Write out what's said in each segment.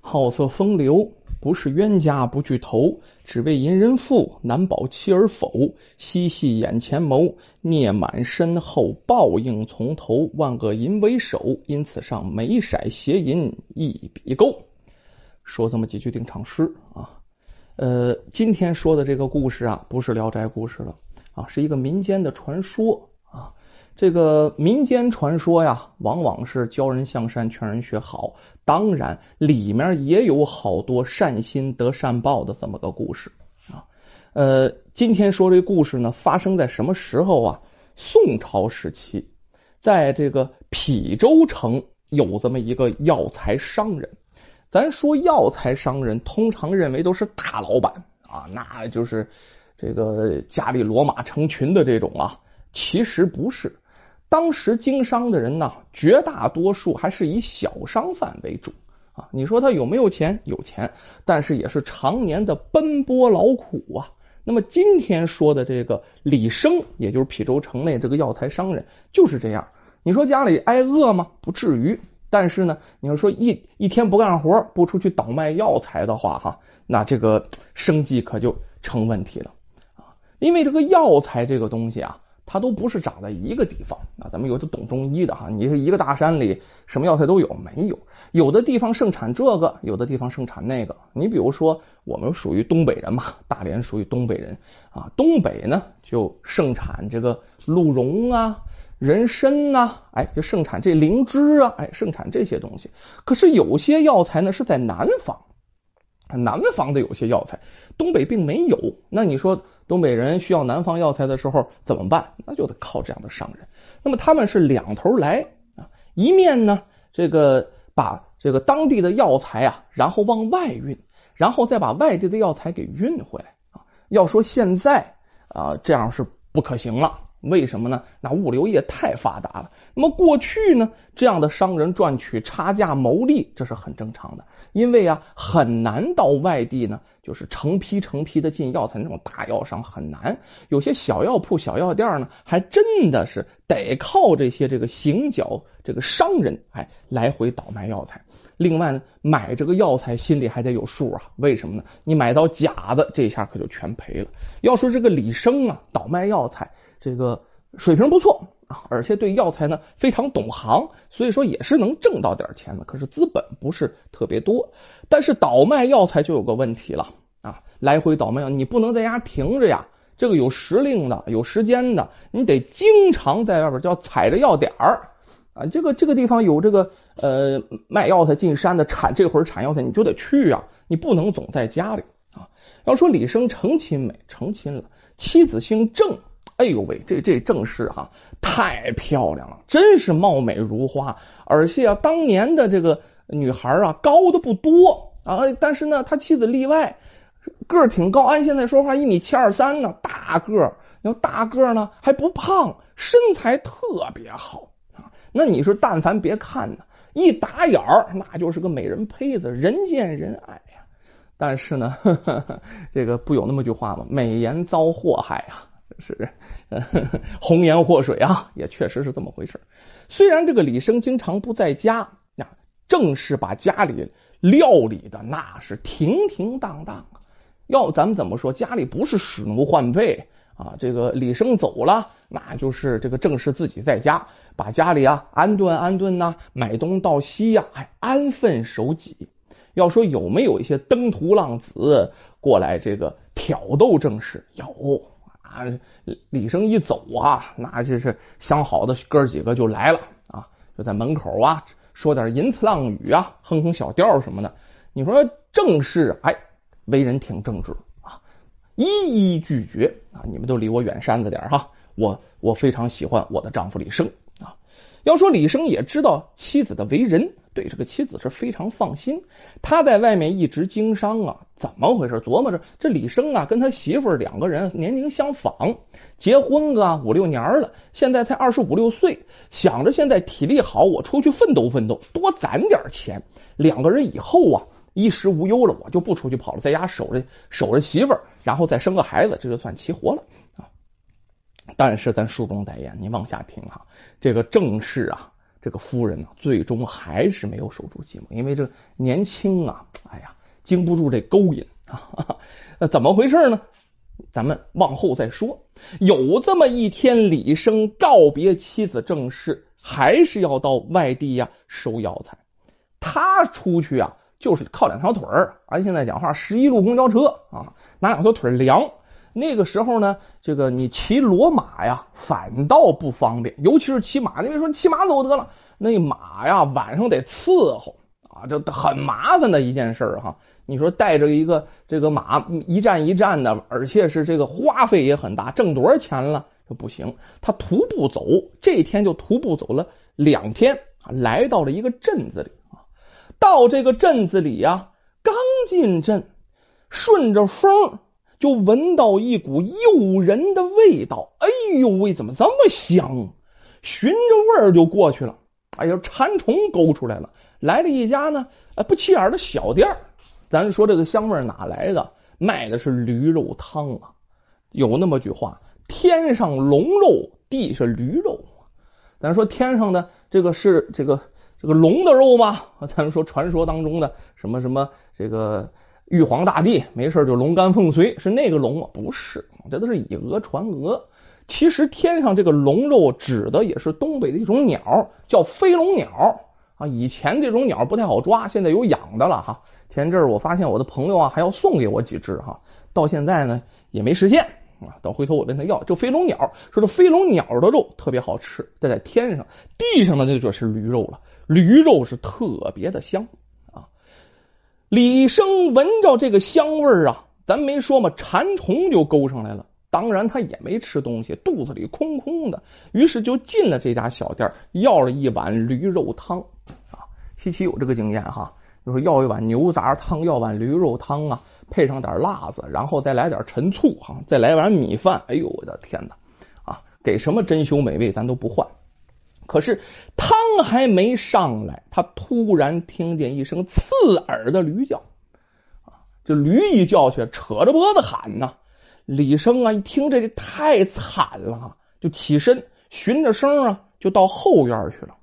好色风流，不是冤家不聚头，只为淫人妇，难保妻儿否？嬉戏眼前谋，孽满身后，报应从头。万恶淫为首，因此上眉色邪淫一笔勾。说这么几句定场诗啊，呃，今天说的这个故事啊，不是聊斋故事了啊，是一个民间的传说啊。这个民间传说呀，往往是教人向善、劝人学好。当然，里面也有好多善心得善报的这么个故事啊。呃，今天说这故事呢，发生在什么时候啊？宋朝时期，在这个邳州城有这么一个药材商人。咱说药材商人，通常认为都是大老板啊，那就是这个家里骡马成群的这种啊。其实不是。当时经商的人呢，绝大多数还是以小商贩为主啊。你说他有没有钱？有钱，但是也是常年的奔波劳苦啊。那么今天说的这个李生，也就是邳州城内这个药材商人，就是这样。你说家里挨饿吗？不至于。但是呢，你要说一一天不干活，不出去倒卖药材的话，哈，那这个生计可就成问题了啊。因为这个药材这个东西啊。它都不是长在一个地方啊，咱们有的懂中医的哈，你是一个大山里什么药材都有没有？有的地方盛产这个，有的地方盛产那个。你比如说，我们属于东北人嘛，大连属于东北人啊，东北呢就盛产这个鹿茸啊、人参呐，哎，就盛产这灵芝啊，哎，盛产这些东西。可是有些药材呢是在南方，南方的有些药材，东北并没有。那你说？东北人需要南方药材的时候怎么办？那就得靠这样的商人。那么他们是两头来啊，一面呢，这个把这个当地的药材啊，然后往外运，然后再把外地的药材给运回来啊。要说现在啊，这样是不可行了。为什么呢？那物流业太发达了。那么过去呢，这样的商人赚取差价牟利，这是很正常的。因为啊，很难到外地呢，就是成批成批的进药材，那种大药商很难。有些小药铺、小药店呢，还真的是得靠这些这个行脚这个商人，哎，来回倒卖药材。另外呢，买这个药材心里还得有数啊。为什么呢？你买到假的，这下可就全赔了。要说这个李生啊，倒卖药材。这个水平不错啊，而且对药材呢非常懂行，所以说也是能挣到点钱的。可是资本不是特别多，但是倒卖药材就有个问题了啊，来回倒卖，你不能在家停着呀。这个有时令的，有时间的，你得经常在外边叫踩着药点儿啊。这个这个地方有这个呃卖药材进山的产这会儿产药材，你就得去啊，你不能总在家里啊。要说李生成亲没？成亲了，妻子姓郑。哎呦喂，这这正是哈，太漂亮了，真是貌美如花。而且啊，当年的这个女孩啊，高的不多啊，但是呢，他妻子例外，个儿挺高，按现在说话一米七二三呢，大个儿。要大个呢，还不胖，身材特别好啊。那你说，但凡别看呢，一打眼儿，那就是个美人胚子，人见人爱呀。但是呢，这个不有那么句话吗？美颜遭祸害啊。是 红颜祸水啊，也确实是这么回事。虽然这个李生经常不在家，那正是把家里料理的那是停停当当。要咱们怎么说，家里不是使奴换婢啊。这个李生走了，那就是这个正是自己在家把家里啊安顿安顿呐，买东到西呀，还安分守己。要说有没有一些登徒浪子过来这个挑逗正室？有。啊，李生一走啊，那就是相好的哥几个就来了啊，就在门口啊说点淫词浪语啊，哼哼小调什么的。你说正是哎，为人挺正直啊，一一拒绝啊。你们都离我远山子点哈，我我非常喜欢我的丈夫李生啊。要说李生也知道妻子的为人。对这个妻子是非常放心，他在外面一直经商啊，怎么回事？琢磨着这李生啊，跟他媳妇两个人年龄相仿，结婚个五六年了，现在才二十五六岁，想着现在体力好，我出去奋斗奋斗，多攒点钱，两个人以后啊衣食无忧了，我就不出去跑了，在家守着守着媳妇，然后再生个孩子，这就算齐活了啊。但是咱书中代言，你往下听哈，这个正室啊。这个夫人呢，最终还是没有守住寂寞，因为这年轻啊，哎呀，经不住这勾引啊。那怎么回事呢？咱们往后再说。有这么一天，李生告别妻子郑氏，还是要到外地呀收药材。他出去啊，就是靠两条腿儿。按现在讲话，十一路公交车啊，拿两条腿量。那个时候呢，这个你骑骡马呀，反倒不方便，尤其是骑马。因为说骑马走得了，那马呀晚上得伺候啊，这很麻烦的一件事儿哈。你说带着一个这个马一站一站的，而且是这个花费也很大，挣多少钱了？这不行。他徒步走，这天就徒步走了两天，来到了一个镇子里啊。到这个镇子里呀，刚进镇，顺着风就闻到一股诱人的味道。哎呦喂，怎么这么香？循着味儿就过去了。哎呦，馋虫勾出来了，来了一家呢，不起眼的小店咱说这个香味哪来的？卖的是驴肉汤啊！有那么句话：天上龙肉，地是驴肉。咱说天上的这个是这个这个龙的肉吗？咱说传说当中的什么什么这个玉皇大帝没事就龙肝凤髓是那个龙吗？不是，这都是以讹传讹。其实天上这个龙肉指的也是东北的一种鸟，叫飞龙鸟啊。以前这种鸟不太好抓，现在有养的了哈。前阵儿我发现我的朋友啊还要送给我几只哈，到现在呢也没实现啊。等回头我问他要，这飞龙鸟说这飞龙鸟的肉特别好吃，这在天上，地上的那就是驴肉了，驴肉是特别的香。李生闻着这个香味儿啊，咱没说嘛，馋虫就勾上来了。当然他也没吃东西，肚子里空空的，于是就进了这家小店，要了一碗驴肉汤啊。西岐有这个经验哈。就说要一碗牛杂汤，要碗驴肉汤啊，配上点辣子，然后再来点陈醋哈，再来碗米饭。哎呦，我的天哪！啊，给什么珍馐美味咱都不换。可是汤还没上来，他突然听见一声刺耳的驴叫啊！这驴一叫去，扯着脖子喊呐。李生啊，一听这个太惨了，就起身循着声啊，就到后院去了。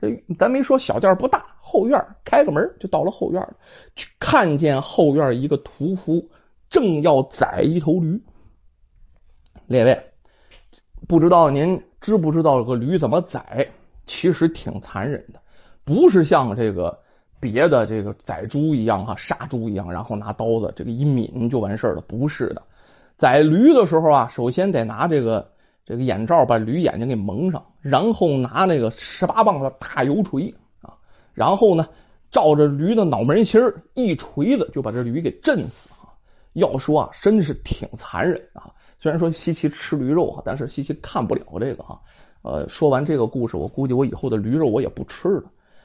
这咱没说小店不大，后院开个门就到了后院，看见后院一个屠夫正要宰一头驴。列位，不知道您知不知道这个驴怎么宰？其实挺残忍的，不是像这个别的这个宰猪一样哈，杀猪一样，然后拿刀子这个一抿就完事了。不是的，宰驴的时候啊，首先得拿这个。这个眼罩把驴眼睛给蒙上，然后拿那个十八磅的大油锤啊，然后呢，照着驴的脑门心一锤子就把这驴给震死啊！要说啊，真是挺残忍啊。虽然说西岐吃驴肉啊，但是西岐看不了这个哈。呃，说完这个故事，我估计我以后的驴肉我也不吃了。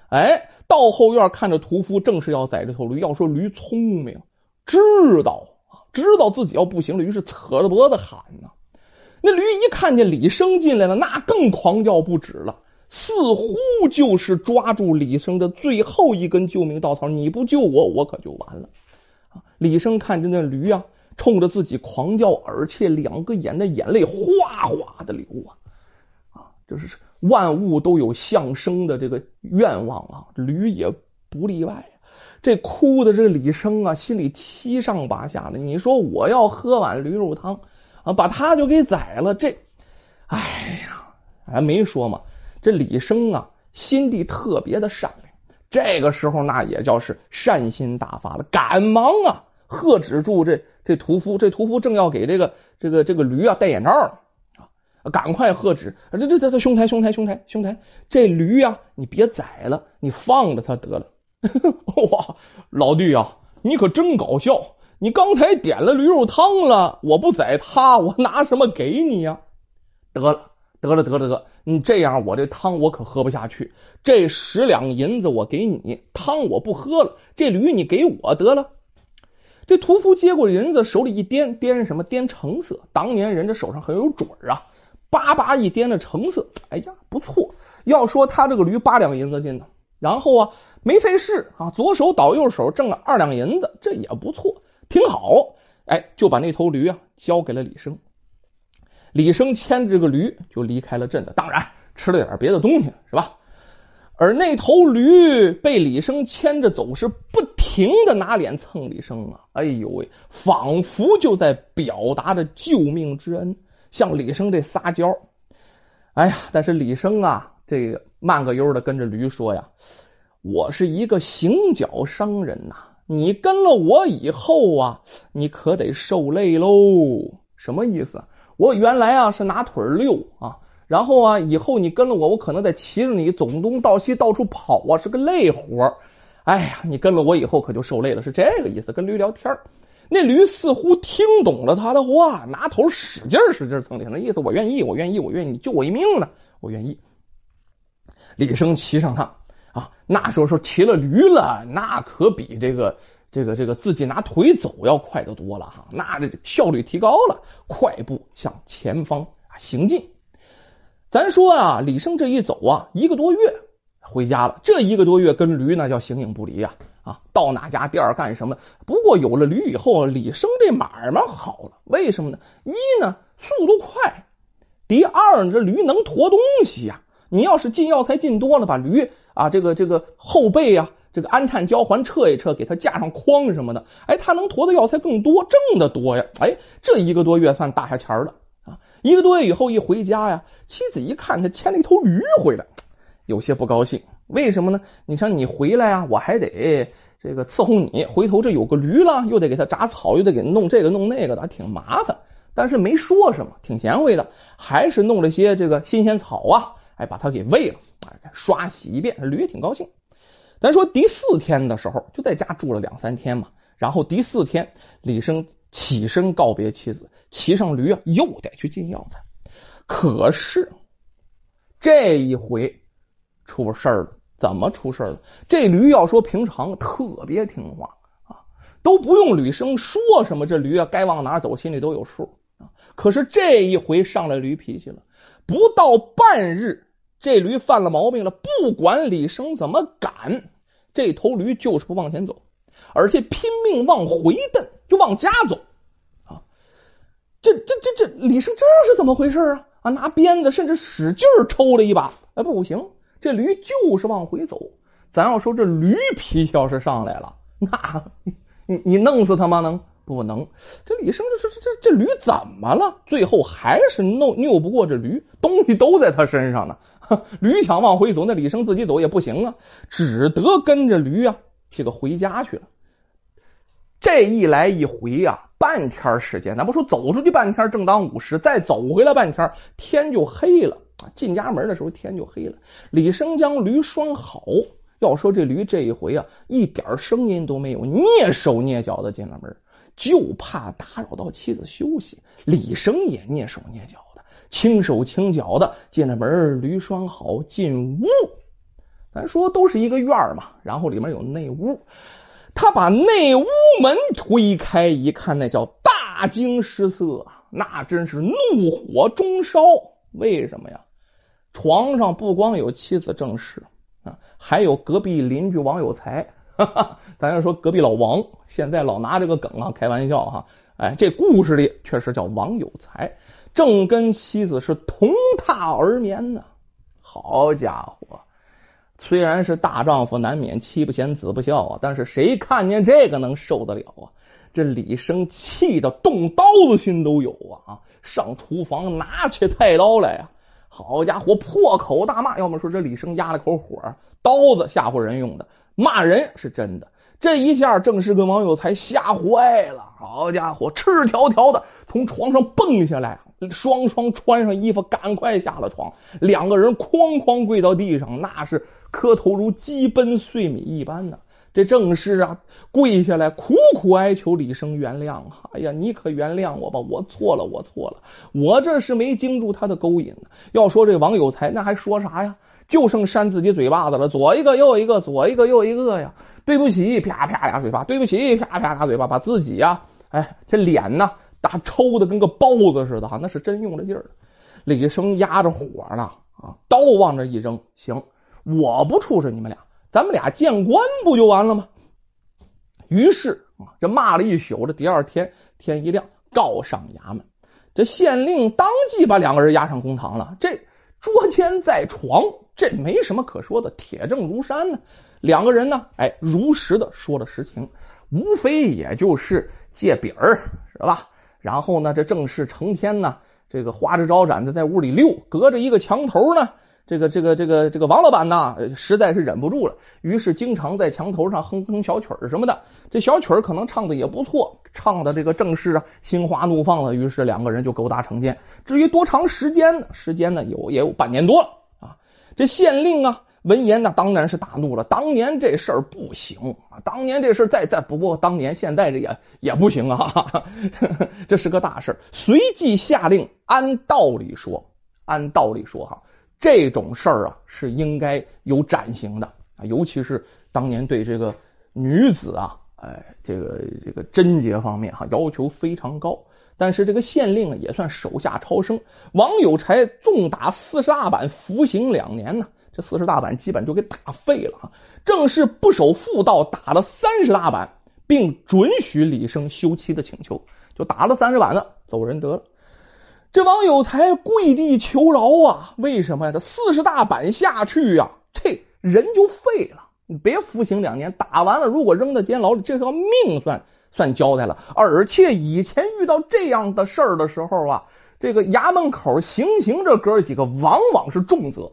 哎，到后院看着屠夫正是要宰这头驴，要说驴聪明，知道知道自己要不行了，于是扯着脖子喊呢。那驴一看见李生进来了，那更狂叫不止了，似乎就是抓住李生的最后一根救命稻草。你不救我，我可就完了。李生看见那驴啊，冲着自己狂叫，而且两个眼的眼泪哗哗的流啊啊！就是万物都有相生的这个愿望啊，驴也不例外。这哭的这李生啊，心里七上八下的。你说我要喝碗驴肉汤。啊，把他就给宰了！这，哎呀，还没说嘛。这李生啊，心地特别的善良。这个时候那也叫是善心大发了，赶忙啊喝止住这这屠夫。这屠夫正要给这个这个这个驴啊戴眼罩呢啊，赶快喝止！这这这这兄台兄台兄台兄台，这驴呀，你别宰了，你放了他得了。哇，老弟啊，你可真搞笑！你刚才点了驴肉汤了，我不宰他，我拿什么给你呀？得了，得了，得了，得！你这样，我这汤我可喝不下去。这十两银子我给你，汤我不喝了。这驴你给我得了。这屠夫接过银子，手里一掂，掂什么？掂成色。当年人这手上很有准啊，叭叭一掂的成色，哎呀，不错。要说他这个驴八两银子进的，然后啊，没费事啊，左手倒右手挣了二两银子，这也不错。挺好，哎，就把那头驴啊交给了李生。李生牵着个驴就离开了镇子，当然吃了点别的东西，是吧？而那头驴被李生牵着走，是不停的拿脸蹭李生啊！哎呦喂，仿佛就在表达着救命之恩，向李生这撒娇。哎呀，但是李生啊，这个慢个悠的跟着驴说呀：“我是一个行脚商人呐，你跟了我以后啊，你可得受累喽。什么意思？我原来啊是拿腿溜啊。”然后啊，以后你跟了我，我可能得骑着你走东到西，到处跑啊，是个累活。哎呀，你跟了我以后可就受累了，是这个意思。跟驴聊天，那驴似乎听懂了他的话，拿头使劲使劲蹭脸，那意思我愿意，我愿意，我愿意，你救我一命呢，我愿意。李生骑上它啊，那时候说骑了驴了，那可比这个这个这个自己拿腿走要快得多了哈，那这效率提高了，快步向前方行进。咱说啊，李生这一走啊，一个多月回家了。这一个多月跟驴那叫形影不离呀啊，到哪家店干什么？不过有了驴以后，李生这买卖好了。为什么呢？一呢，速度快；第二呢，这驴能驮东西呀。你要是进药材进多了，把驴啊这个这个后背啊这个安碳交环撤一撤，给它架上筐什么的，哎，它能驮的药材更多，挣的多呀。哎，这一个多月算大下钱了啊。一个多月以后一回家呀，妻子一看他牵了一头驴回来，有些不高兴。为什么呢？你像你回来啊，我还得这个伺候你。回头这有个驴了，又得给他铡草，又得给弄这个弄那个的，挺麻烦。但是没说什么，挺贤惠的，还是弄了些这个新鲜草啊，哎，把它给喂了，刷洗一遍，驴也挺高兴。咱说第四天的时候，就在家住了两三天嘛。然后第四天，李生起身告别妻子。骑上驴啊，又得去进药材。可是这一回出事儿了，怎么出事儿了？这驴要说平常特别听话啊，都不用吕生说什么，这驴啊该往哪走心里都有数啊。可是这一回上来驴脾气了，不到半日，这驴犯了毛病了。不管李生怎么赶，这头驴就是不往前走，而且拼命往回蹬，就往家走啊。这这这这李生这是怎么回事啊？啊，拿鞭子甚至使劲抽了一把，哎，不行，这驴就是往回走。咱要说这驴脾气要是上来了，那你你弄死他吗？能不能？这李生这这这这驴怎么了？最后还是弄拗不过这驴，东西都在他身上呢。驴想往回走，那李生自己走也不行啊，只得跟着驴啊，这个回家去了。这一来一回呀。半天时间，咱不说走出去半天，正当午时，再走回来半天，天就黑了。进家门的时候，天就黑了。李生将驴拴好，要说这驴这一回啊，一点声音都没有，蹑手蹑脚的进了门，就怕打扰到妻子休息。李生也蹑手蹑脚的，轻手轻脚的进了门，驴拴好，进屋。咱说都是一个院嘛，然后里面有内屋。他把内屋门推开一看，那叫大惊失色，那真是怒火中烧。为什么呀？床上不光有妻子郑氏啊，还有隔壁邻居王有才。哈哈，咱要说隔壁老王，现在老拿这个梗啊开玩笑哈。哎，这故事里确实叫王有才，正跟妻子是同榻而眠呢。好家伙！虽然是大丈夫，难免妻不贤子不孝啊，但是谁看见这个能受得了啊？这李生气的动刀子心都有啊！上厨房拿起菜刀来呀！好家伙，破口大骂。要么说这李生压了口火，刀子吓唬人用的，骂人是真的。这一下正是跟王有才吓坏了。好家伙，赤条条的从床上蹦下来。双双穿上衣服，赶快下了床。两个人哐哐跪到地上，那是磕头如鸡奔碎米一般的。这正是啊，跪下来苦苦哀求李生原谅啊。哎呀，你可原谅我吧，我错了，我错了，我这是没经住他的勾引。要说这王有才，那还说啥呀？就剩扇自己嘴巴子了，左一个右一个，左一个右一个呀。对不起，啪啪俩嘴巴，对不起，啪啪俩嘴巴，把自己呀，哎，这脸呢？打抽的跟个包子似的哈，那是真用了劲儿。李生压着火呢啊，刀往这一扔，行，我不处置你们俩，咱们俩见官不就完了吗？于是啊，这骂了一宿，这第二天天一亮，告上衙门。这县令当即把两个人押上公堂了。这捉奸在床，这没什么可说的，铁证如山呢。两个人呢，哎，如实的说了实情，无非也就是借饼儿，是吧？然后呢，这正是成天呢，这个花枝招展的在屋里溜，隔着一个墙头呢。这个这个这个这个王老板呢，实在是忍不住了，于是经常在墙头上哼哼小曲儿什么的。这小曲儿可能唱的也不错，唱的这个正是啊心花怒放了。于是两个人就勾搭成奸。至于多长时间呢？时间呢有也有半年多了啊。这县令啊闻言呢，当然是大怒了。当年这事儿不行啊，当年这事儿再再不过当年，现在这也也不行啊，这是个大事随即下令，按道理说，按道理说哈。这种事儿啊，是应该有斩刑的啊，尤其是当年对这个女子啊，哎，这个这个贞洁方面哈要求非常高。但是这个县令也算手下超生，王有才重打四十大板，服刑两年呢。这四十大板基本就给打废了啊。正是不守妇道，打了三十大板，并准许李生休妻的请求，就打了三十板子，走人得了。这王有才跪地求饶啊！为什么呀？这四十大板下去呀，这人就废了。你别服刑两年，打完了如果扔到监牢里，这条命算算交代了。而且以前遇到这样的事儿的时候啊，这个衙门口行刑这哥几个往往是重责。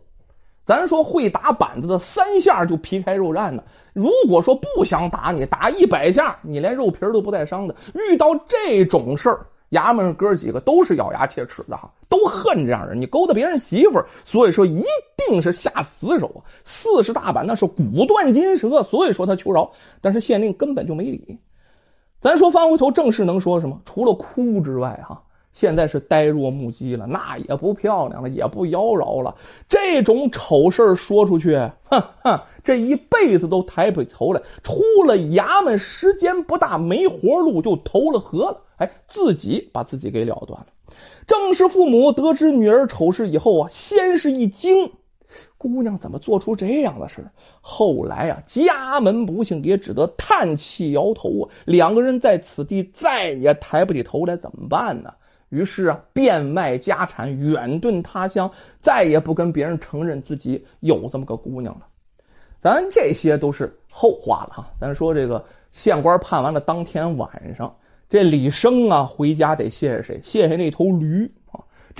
咱说会打板子的，三下就皮开肉绽的。如果说不想打你，打一百下，你连肉皮都不带伤的。遇到这种事儿。衙门哥几个都是咬牙切齿的哈，都恨这样人。你勾搭别人媳妇儿，所以说一定是下死手啊！四十大板那是骨断筋折，所以说他求饶，但是县令根本就没理。咱说翻回头，正事能说什么？除了哭之外，哈。现在是呆若木鸡了，那也不漂亮了，也不妖娆了。这种丑事说出去，哼哼，这一辈子都抬不起头来。出了衙门，时间不大，没活路就投了河了。哎，自己把自己给了断了。正是父母得知女儿丑事以后啊，先是一惊，姑娘怎么做出这样的事？后来啊，家门不幸，也只得叹气摇头啊。两个人在此地再也抬不起头来，怎么办呢？于是啊，变卖家产，远遁他乡，再也不跟别人承认自己有这么个姑娘了。咱这些都是后话了哈。咱说这个县官判完了当天晚上，这李生啊回家得谢谢谁？谢谢那头驴。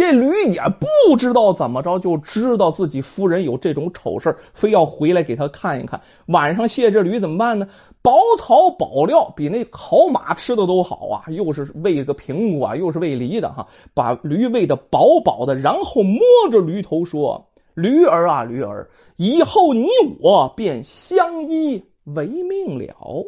这驴也不知道怎么着，就知道自己夫人有这种丑事非要回来给他看一看。晚上卸这驴怎么办呢？保草保料比那好马吃的都好啊，又是喂个苹果，又是喂梨的哈，把驴喂的饱饱的，然后摸着驴头说：“驴儿啊，驴儿，以后你我便相依为命了。”